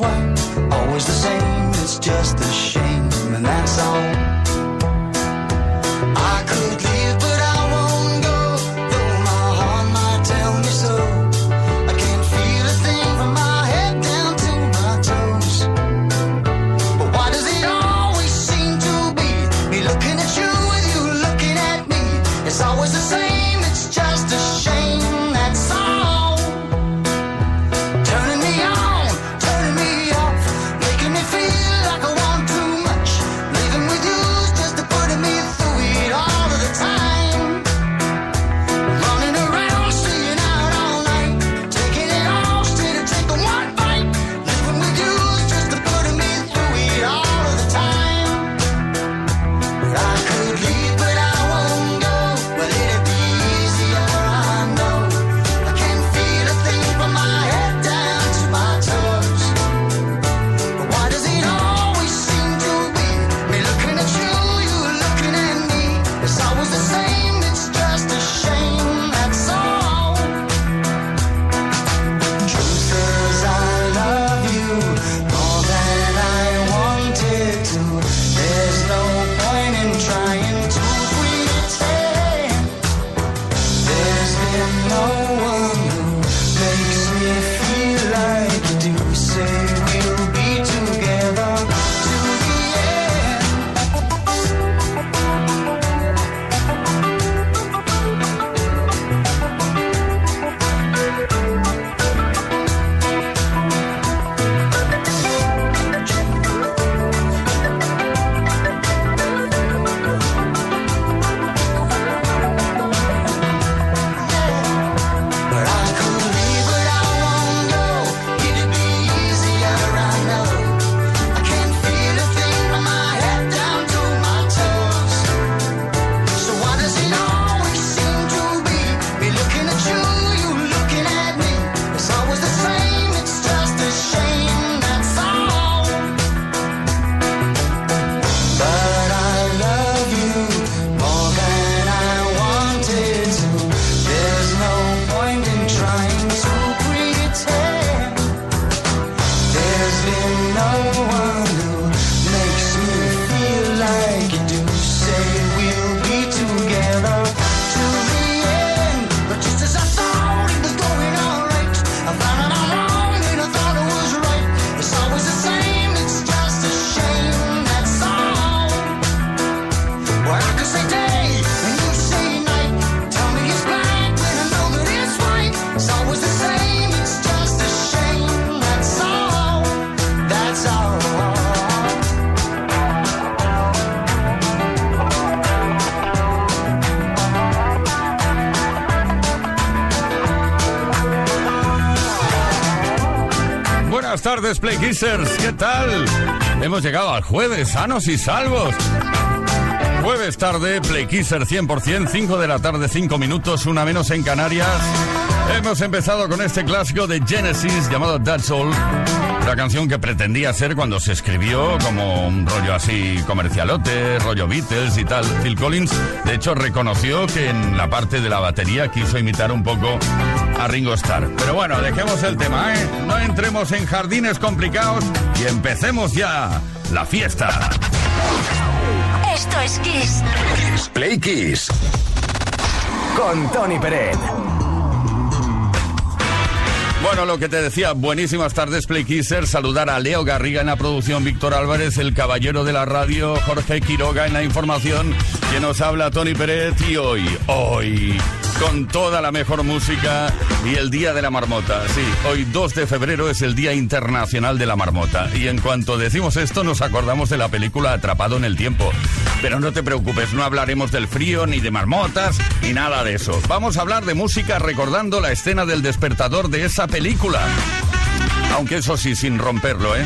why. Always the same, it's just a shame, and that's all. Tardes, Play. ¿Qué tal? Hemos llegado al jueves, sanos y salvos. Jueves tarde, Play Kisser 100%, 5 de la tarde, 5 minutos, una menos en Canarias. Hemos empezado con este clásico de Genesis llamado That's All. La canción que pretendía ser cuando se escribió como un rollo así comercialote, rollo Beatles y tal. Phil Collins, de hecho, reconoció que en la parte de la batería quiso imitar un poco a Ringo Starr. Pero bueno, dejemos el tema, ¿eh? No entremos en jardines complicados y empecemos ya la fiesta. Esto es Kiss. Play Kiss. Con Tony Peret. Bueno, lo que te decía, buenísimas tardes, Play Kisser. Saludar a Leo Garriga en la producción, Víctor Álvarez, el caballero de la radio, Jorge Quiroga en la información, que nos habla Tony Pérez y hoy, hoy con toda la mejor música y el Día de la Marmota. Sí, hoy 2 de febrero es el Día Internacional de la Marmota. Y en cuanto decimos esto, nos acordamos de la película Atrapado en el Tiempo. Pero no te preocupes, no hablaremos del frío, ni de marmotas, ni nada de eso. Vamos a hablar de música recordando la escena del despertador de esa película. Aunque eso sí, sin romperlo, ¿eh?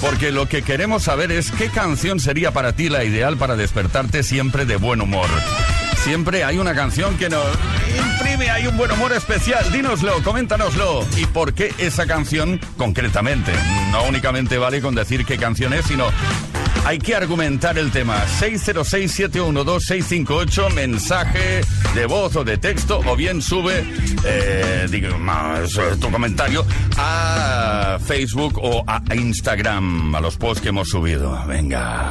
Porque lo que queremos saber es qué canción sería para ti la ideal para despertarte siempre de buen humor. Siempre hay una canción que nos imprime, hay un buen humor especial. Dínoslo, coméntanoslo. ¿Y por qué esa canción concretamente? No únicamente vale con decir qué canción es, sino hay que argumentar el tema. 606-712-658, mensaje de voz o de texto, o bien sube eh, tu comentario a Facebook o a Instagram, a los posts que hemos subido. Venga.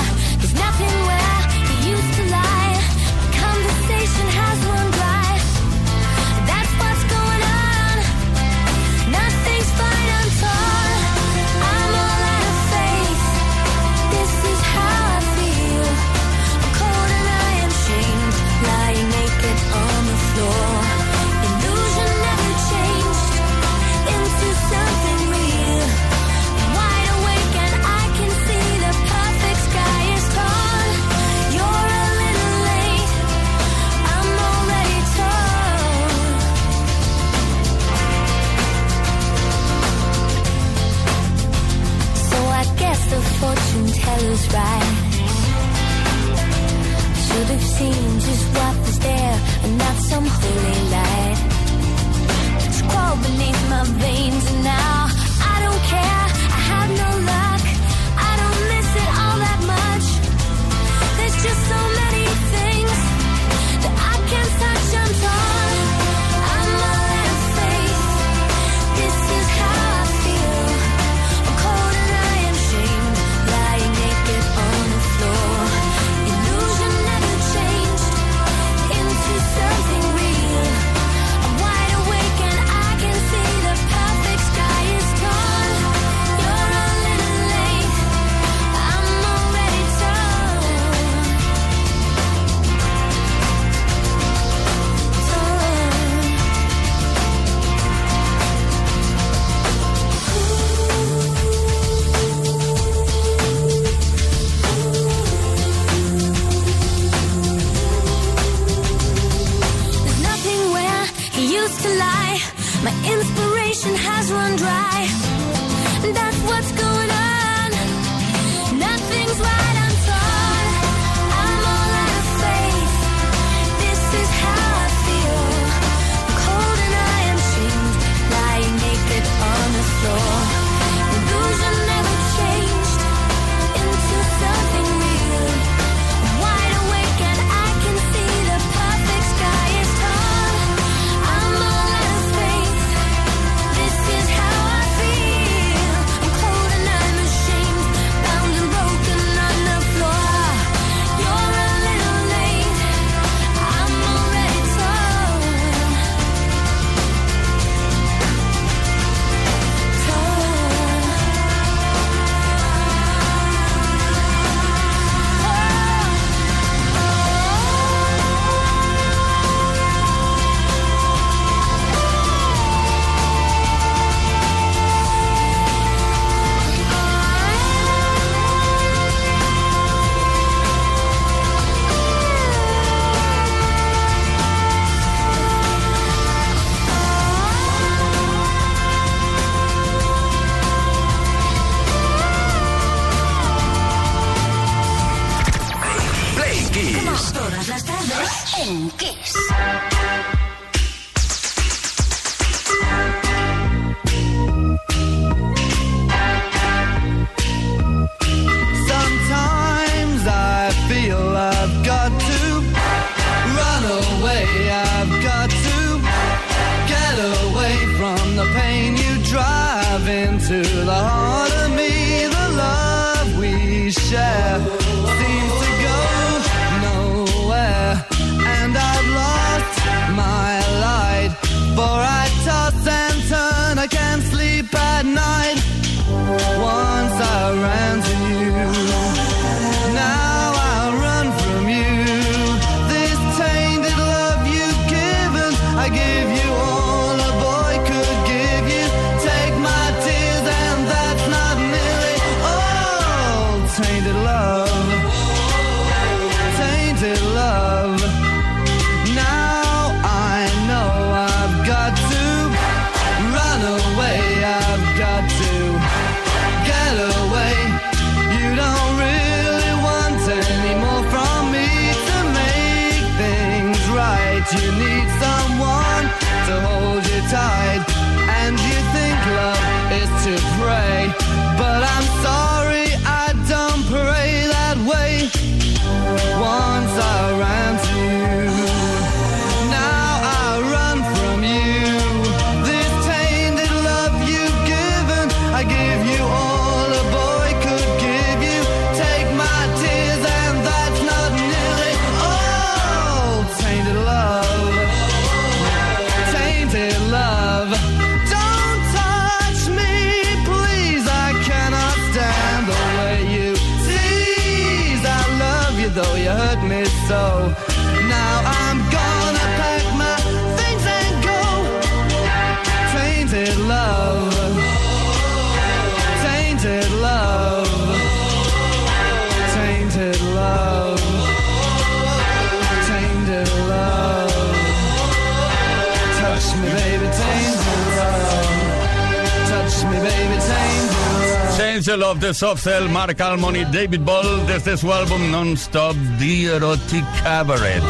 Of the Soft Cell, Mark Almond y David Ball desde su álbum Non-Stop The Erotic Cabaret.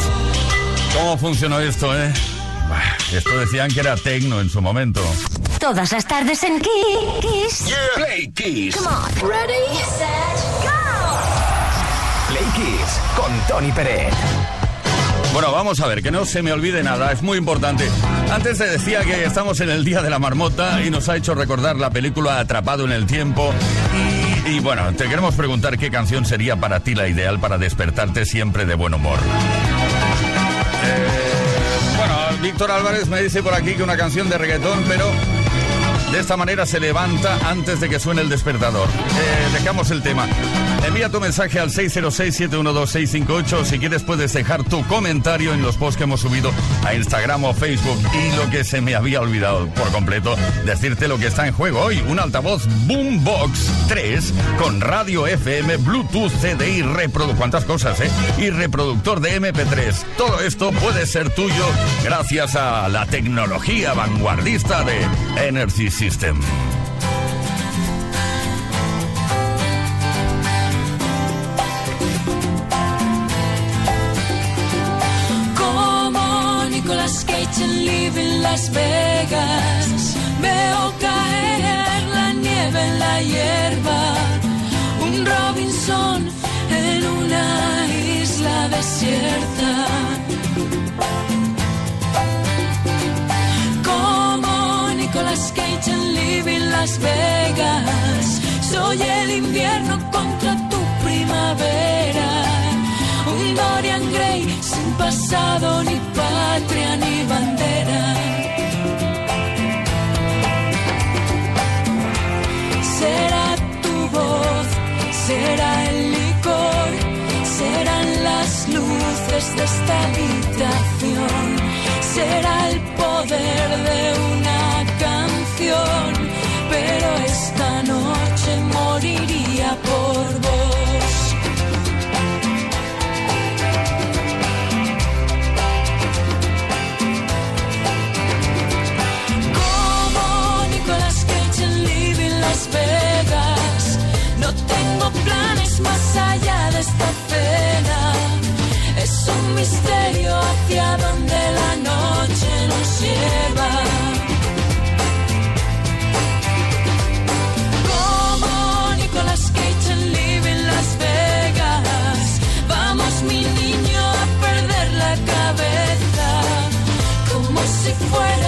¿Cómo funcionó esto, eh? Bah, Esto decían que era tecno en su momento. Todas las tardes en Kiss. Play Kiss. Come on. Ready, set, go. Play Kiss con Tony Pérez. Bueno, vamos a ver, que no se me olvide nada, es muy importante. Antes te decía que estamos en el Día de la Marmota y nos ha hecho recordar la película Atrapado en el Tiempo. Y, bueno, te queremos preguntar qué canción sería para ti la ideal para despertarte siempre de buen humor. Eh, bueno, Víctor Álvarez me dice por aquí que una canción de reggaetón, pero de esta manera se levanta antes de que suene el despertador. Eh, dejamos el tema. Envía tu mensaje al 606-712-658. Si quieres puedes dejar tu comentario en los posts que hemos subido a Instagram o Facebook. Y lo que se me había olvidado por completo, decirte lo que está en juego hoy. Un altavoz Boombox 3 con radio FM, Bluetooth, CD y reproductor. ¿Cuántas cosas, eh? Y reproductor de MP3. Todo esto puede ser tuyo gracias a la tecnología vanguardista de Energy Como Nicolas Cage en Living Las Vegas. Veo caer la nieve en la hierba. Un Robinson en una isla desierta. Nicolas Cage en Living Las Vegas. Soy el invierno contra tu primavera. Un Dorian Gray sin pasado, ni patria, ni bandera. Será tu voz, será el licor, serán las luces de esta habitación, será el poder de una pero esta noche moriría por vos. Como Nicolas Cage en Living Las Vegas. No tengo planes más allá de esta cena. Es un misterio hacia donde la noche nos lleva. Como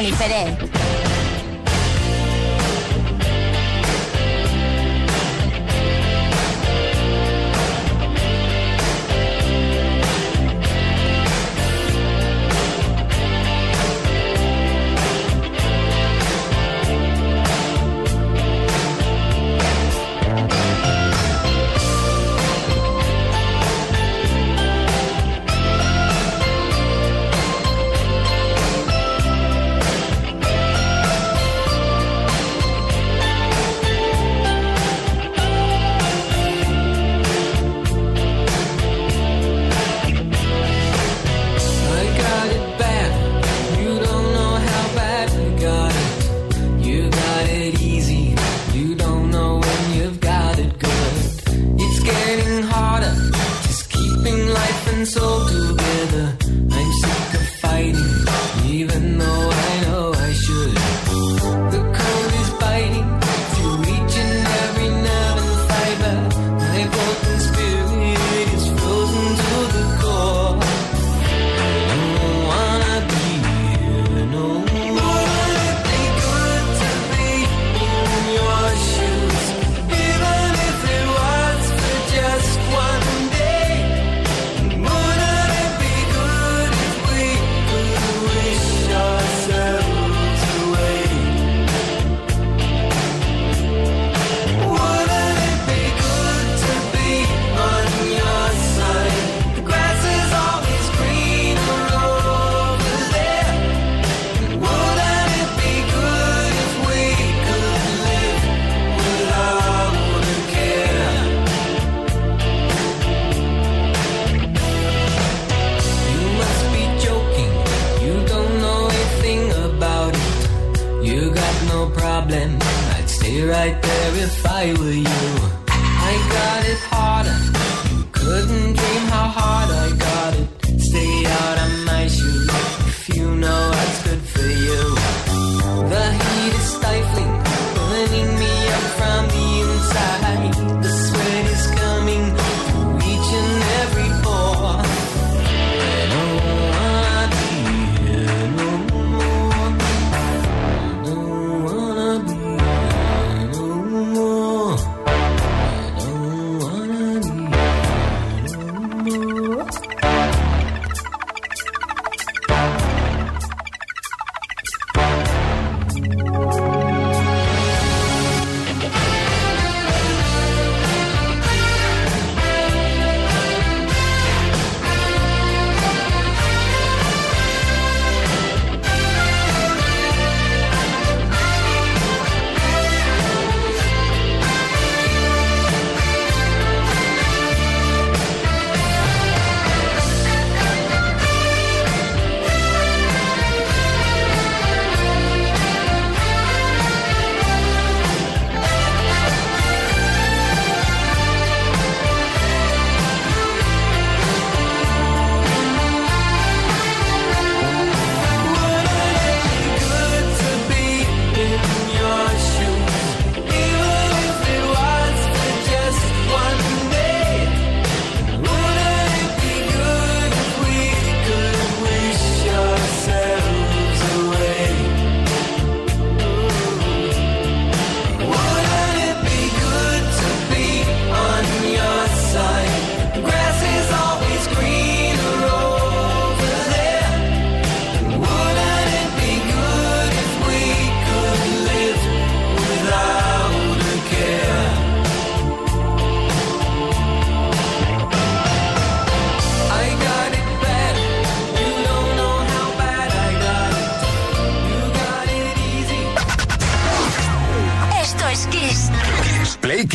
Tony Pérez.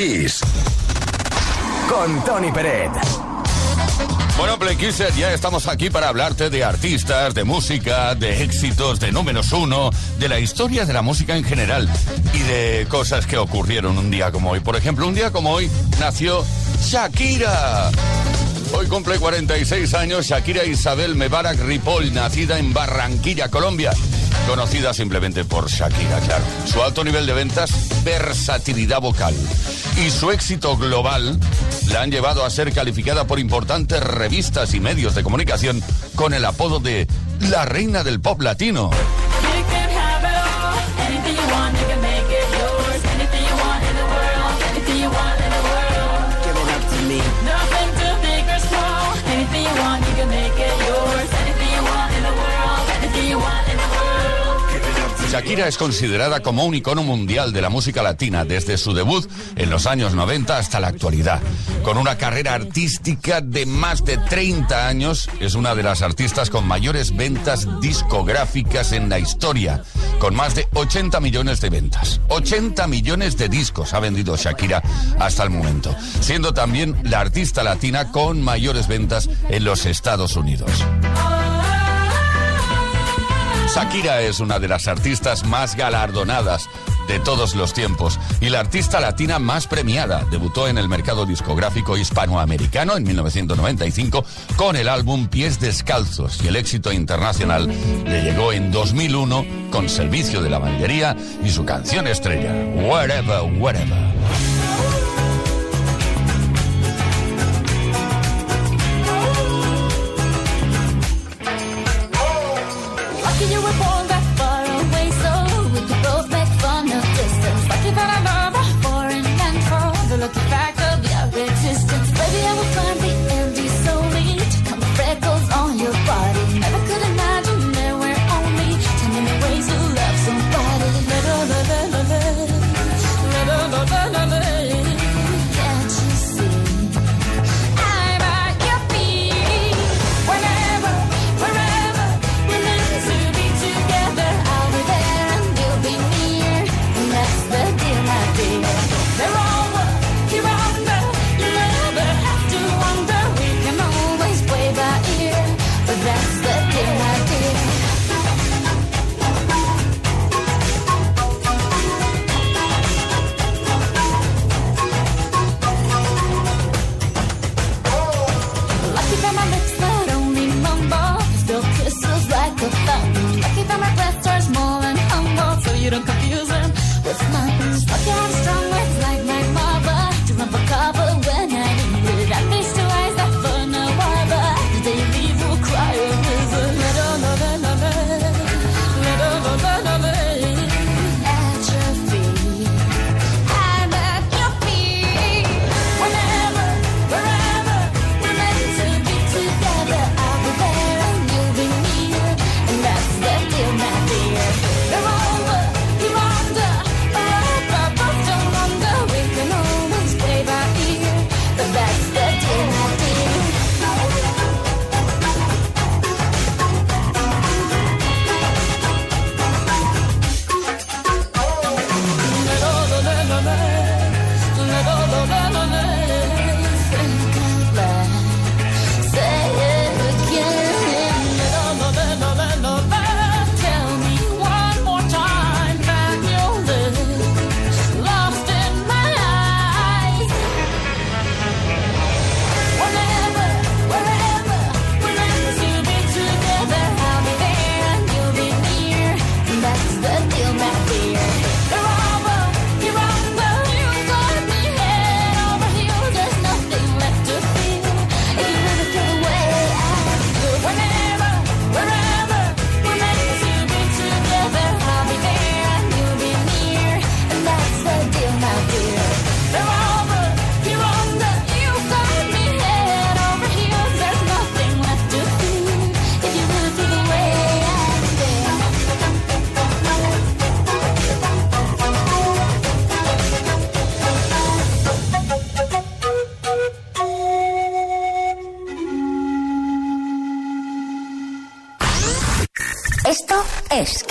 Kiss. Con Tony Peret. Bueno, Play Kisser, ya estamos aquí para hablarte de artistas, de música, de éxitos, de números uno, de la historia de la música en general y de cosas que ocurrieron un día como hoy. Por ejemplo, un día como hoy nació Shakira. Hoy cumple 46 años Shakira Isabel Mebarak Ripoll, nacida en Barranquilla, Colombia. Conocida simplemente por Shakira, claro. Su alto nivel de ventas, versatilidad vocal y su éxito global la han llevado a ser calificada por importantes revistas y medios de comunicación con el apodo de la reina del pop latino. Shakira es considerada como un icono mundial de la música latina desde su debut en los años 90 hasta la actualidad. Con una carrera artística de más de 30 años, es una de las artistas con mayores ventas discográficas en la historia, con más de 80 millones de ventas. 80 millones de discos ha vendido Shakira hasta el momento, siendo también la artista latina con mayores ventas en los Estados Unidos. Shakira es una de las artistas más galardonadas de todos los tiempos y la artista latina más premiada. Debutó en el mercado discográfico hispanoamericano en 1995 con el álbum Pies Descalzos y el éxito internacional le llegó en 2001 con Servicio de Lavandería y su canción estrella, Wherever, Wherever.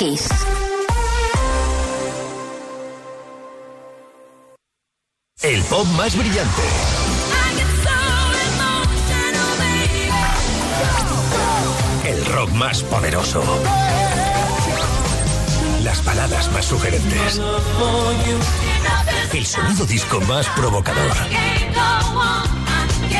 El pop más brillante. El rock más poderoso. Las baladas más sugerentes. El sonido disco más provocador.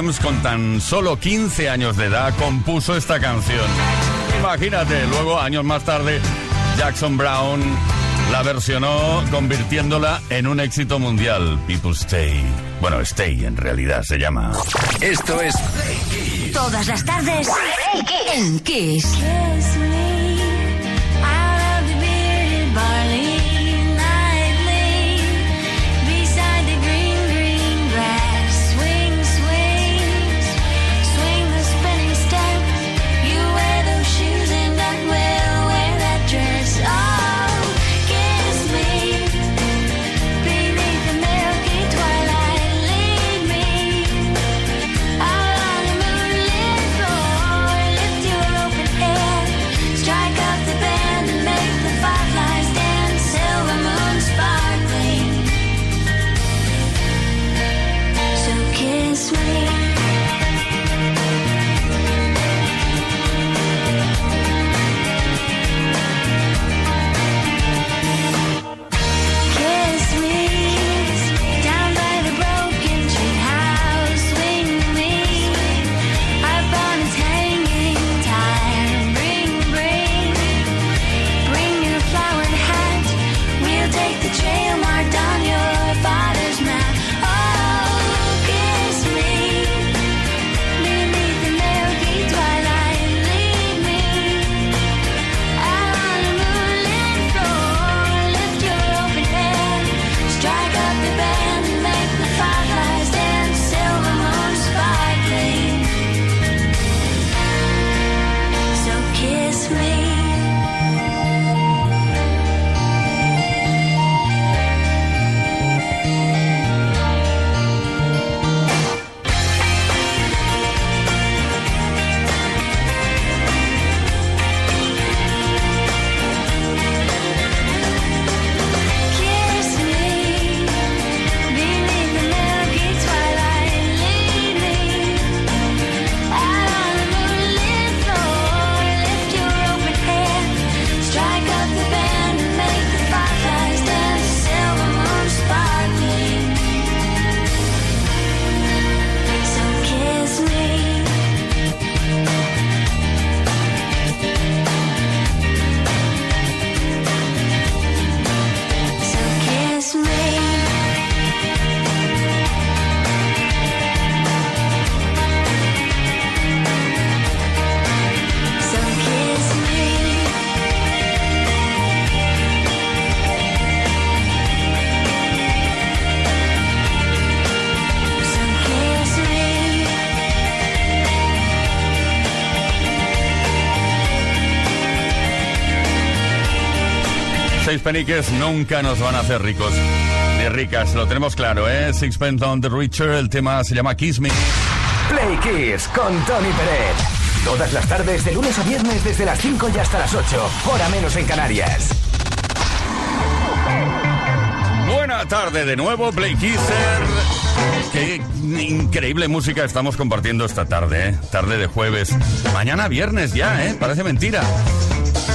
Williams con tan solo 15 años de edad compuso esta canción. Imagínate, luego años más tarde Jackson Brown la versionó convirtiéndola en un éxito mundial. People Stay. Bueno, Stay en realidad se llama. Esto es Todas las tardes en Kiss. Peniques nunca nos van a hacer ricos ni ricas, lo tenemos claro, ¿eh? Sixpence on the Richer, el tema se llama Kiss Me. Play Kiss con Tony Pérez. Todas las tardes, de lunes a viernes, desde las 5 y hasta las 8, hora menos en Canarias. Buena tarde de nuevo, Play Kisser. Qué increíble música estamos compartiendo esta tarde, ¿eh? Tarde de jueves. Mañana viernes ya, ¿eh? Parece mentira.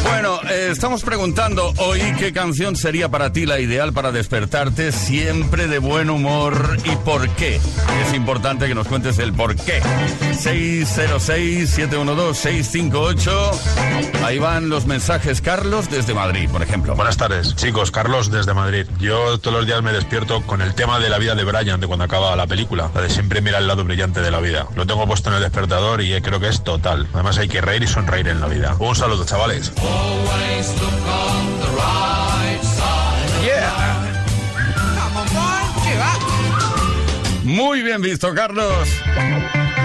Bueno, eh, estamos preguntando hoy qué canción sería para ti la ideal para despertarte siempre de buen humor y por qué. Es importante que nos cuentes el por qué. 606-712-658. Ahí van los mensajes. Carlos desde Madrid, por ejemplo. Buenas tardes, chicos. Carlos desde Madrid. Yo todos los días me despierto con el tema de la vida de Brian de cuando acaba la película. La de siempre mira el lado brillante de la vida. Lo tengo puesto en el despertador y creo que es total. Además hay que reír y sonreír en la vida. Un saludo, chavales. Muy bien visto, Carlos.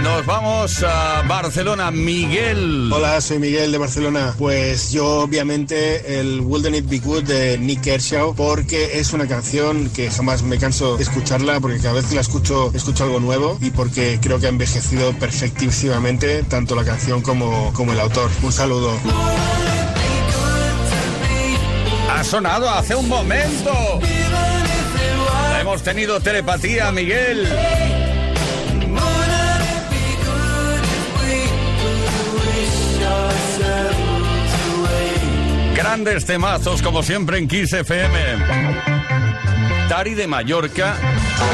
Nos vamos a Barcelona, Miguel. Hola, soy Miguel de Barcelona. Pues yo obviamente el Wouldn't It Be Good de Nick Kershaw porque es una canción que jamás me canso de escucharla porque cada vez que la escucho escucho algo nuevo y porque creo que ha envejecido perfectísimamente tanto la canción como, como el autor. Un saludo. Ha sonado hace un momento. Hemos tenido telepatía, Miguel. Grandes temazos, como siempre en Kiss FM. Tari de Mallorca,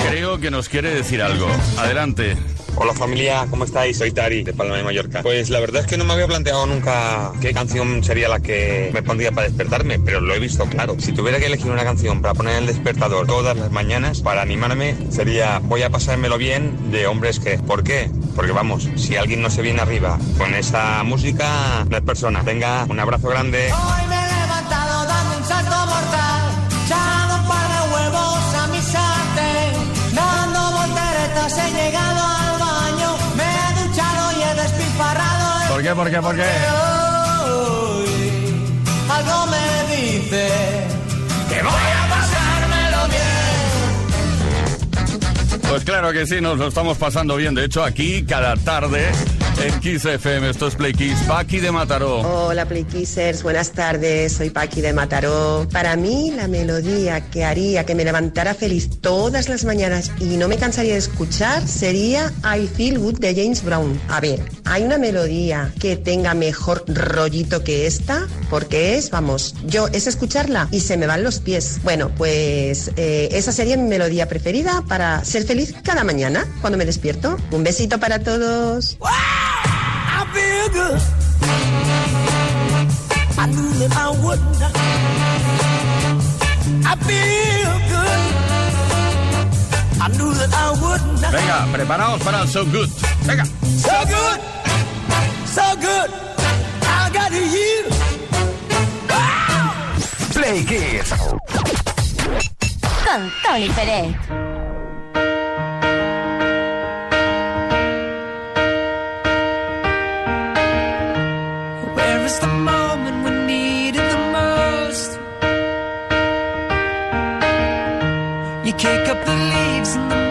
creo que nos quiere decir algo. Adelante. Hola familia, ¿cómo estáis? Soy Tari, de Palma de Mallorca. Pues la verdad es que no me había planteado nunca qué canción sería la que me pondría para despertarme, pero lo he visto claro. Si tuviera que elegir una canción para poner en el despertador todas las mañanas, para animarme, sería Voy a pasármelo bien de hombres que. ¿Por qué? Porque vamos, si alguien no se viene arriba con esa música, no es persona. Venga, un abrazo grande. Hoy me he levantado dando un salto mortal, huevos a mi sartén, dando volteretas he llegado al ¿Por qué, por qué, por qué? hoy. Algo me dice que voy a pasármelo bien. Pues claro que sí, nos lo estamos pasando bien. De hecho, aquí cada tarde en Kiss FM, esto es Play Kiss, Paqui de Mataró. Hola Playkissers, buenas tardes, soy Paqui de Mataró. Para mí la melodía que haría que me levantara feliz todas las mañanas y no me cansaría de escuchar sería I Feel Good de James Brown. A ver, hay una melodía que tenga mejor rollito que esta, porque es, vamos, yo es escucharla y se me van los pies. Bueno, pues eh, esa sería mi melodía preferida para ser feliz cada mañana cuando me despierto. Un besito para todos. I feel good. I knew that I would. I feel good. I knew that I would. Venga, preparaos para el So Good. Venga. So good. So good. I got you. Play Kiss. Con Tony Pérez. Where is the moment we needed the most? You kick up the leaves and the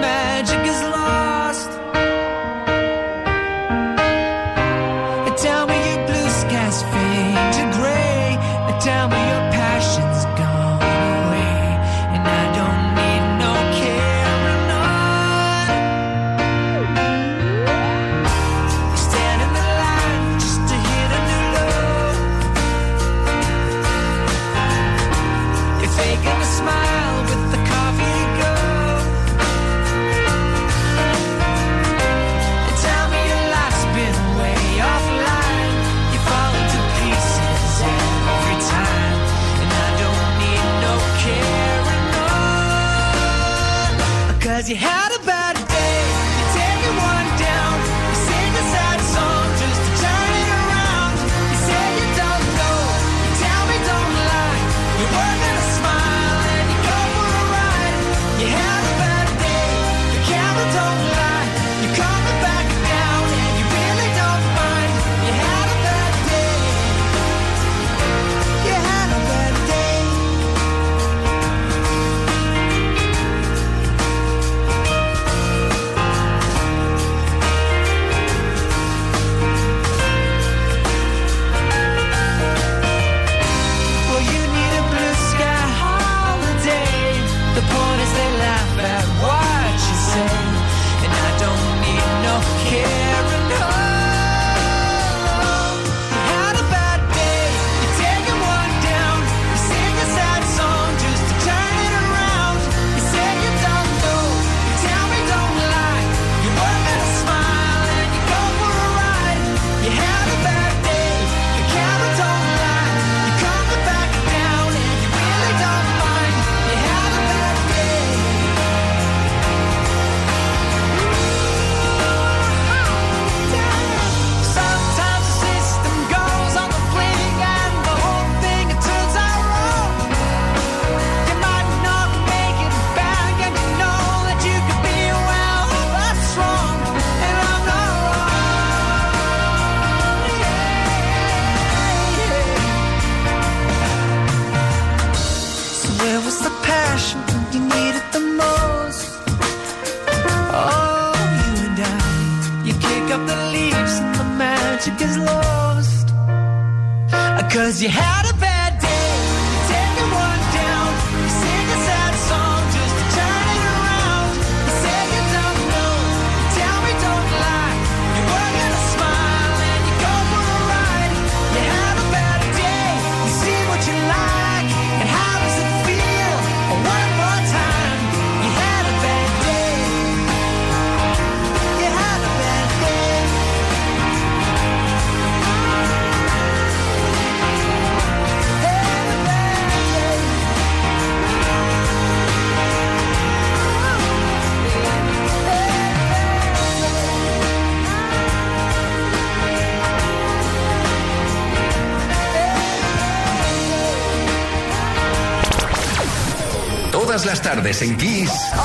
tardes.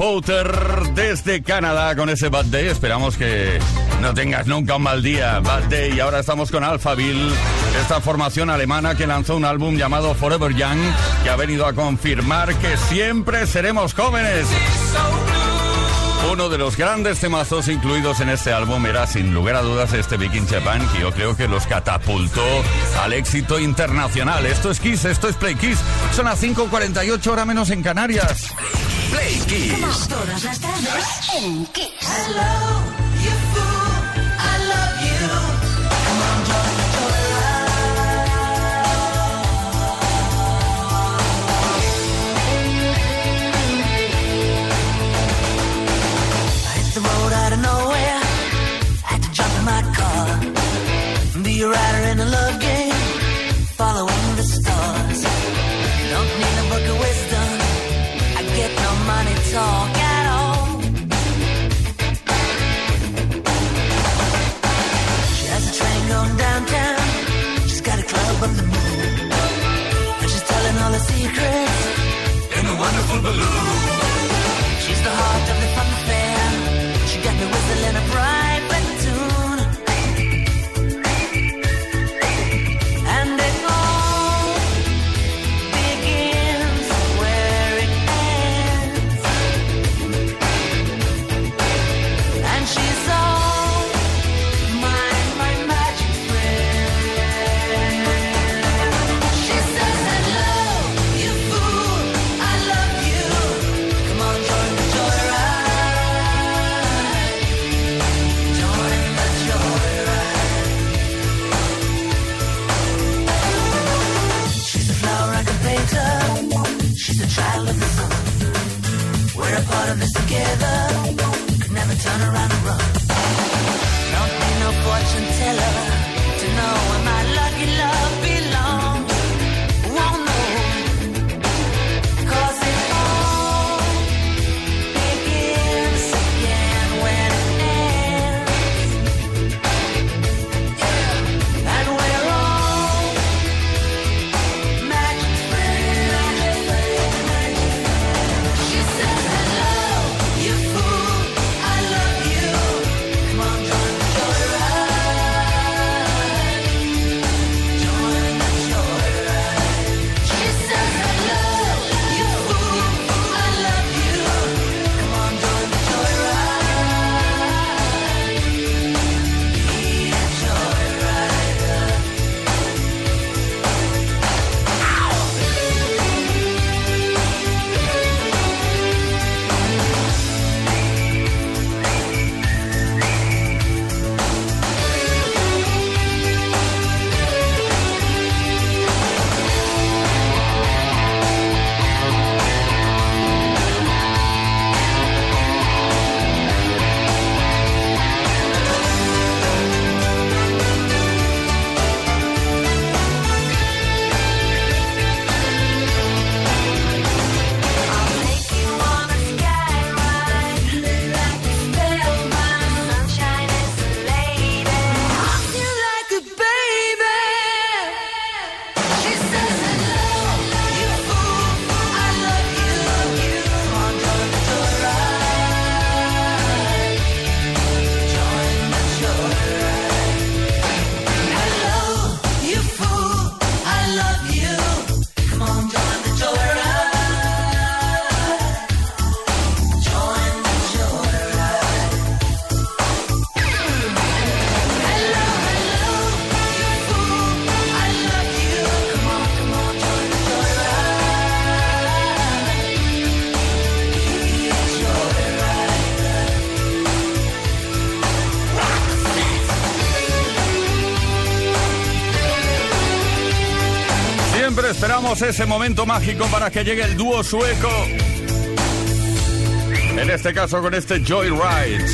Boater desde Canadá con ese Bad Day. Esperamos que no tengas nunca un mal día. Bad Day. Y ahora estamos con Alphaville, esta formación alemana que lanzó un álbum llamado Forever Young, que ha venido a confirmar que siempre seremos jóvenes. Uno de los grandes temazos incluidos en este álbum era sin lugar a dudas este Viking Japan que yo creo que los catapultó al éxito internacional. Esto es Kiss, esto es Play Kiss. Son las 5.48 hora menos en Canarias. Play Kiss. Como todas las tardes en Kiss. Hello. Baloo. ese momento mágico para que llegue el dúo sueco. En este caso con este Joyride.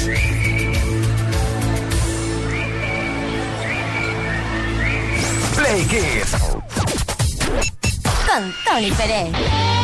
Play Kids. Con Tony Pérez.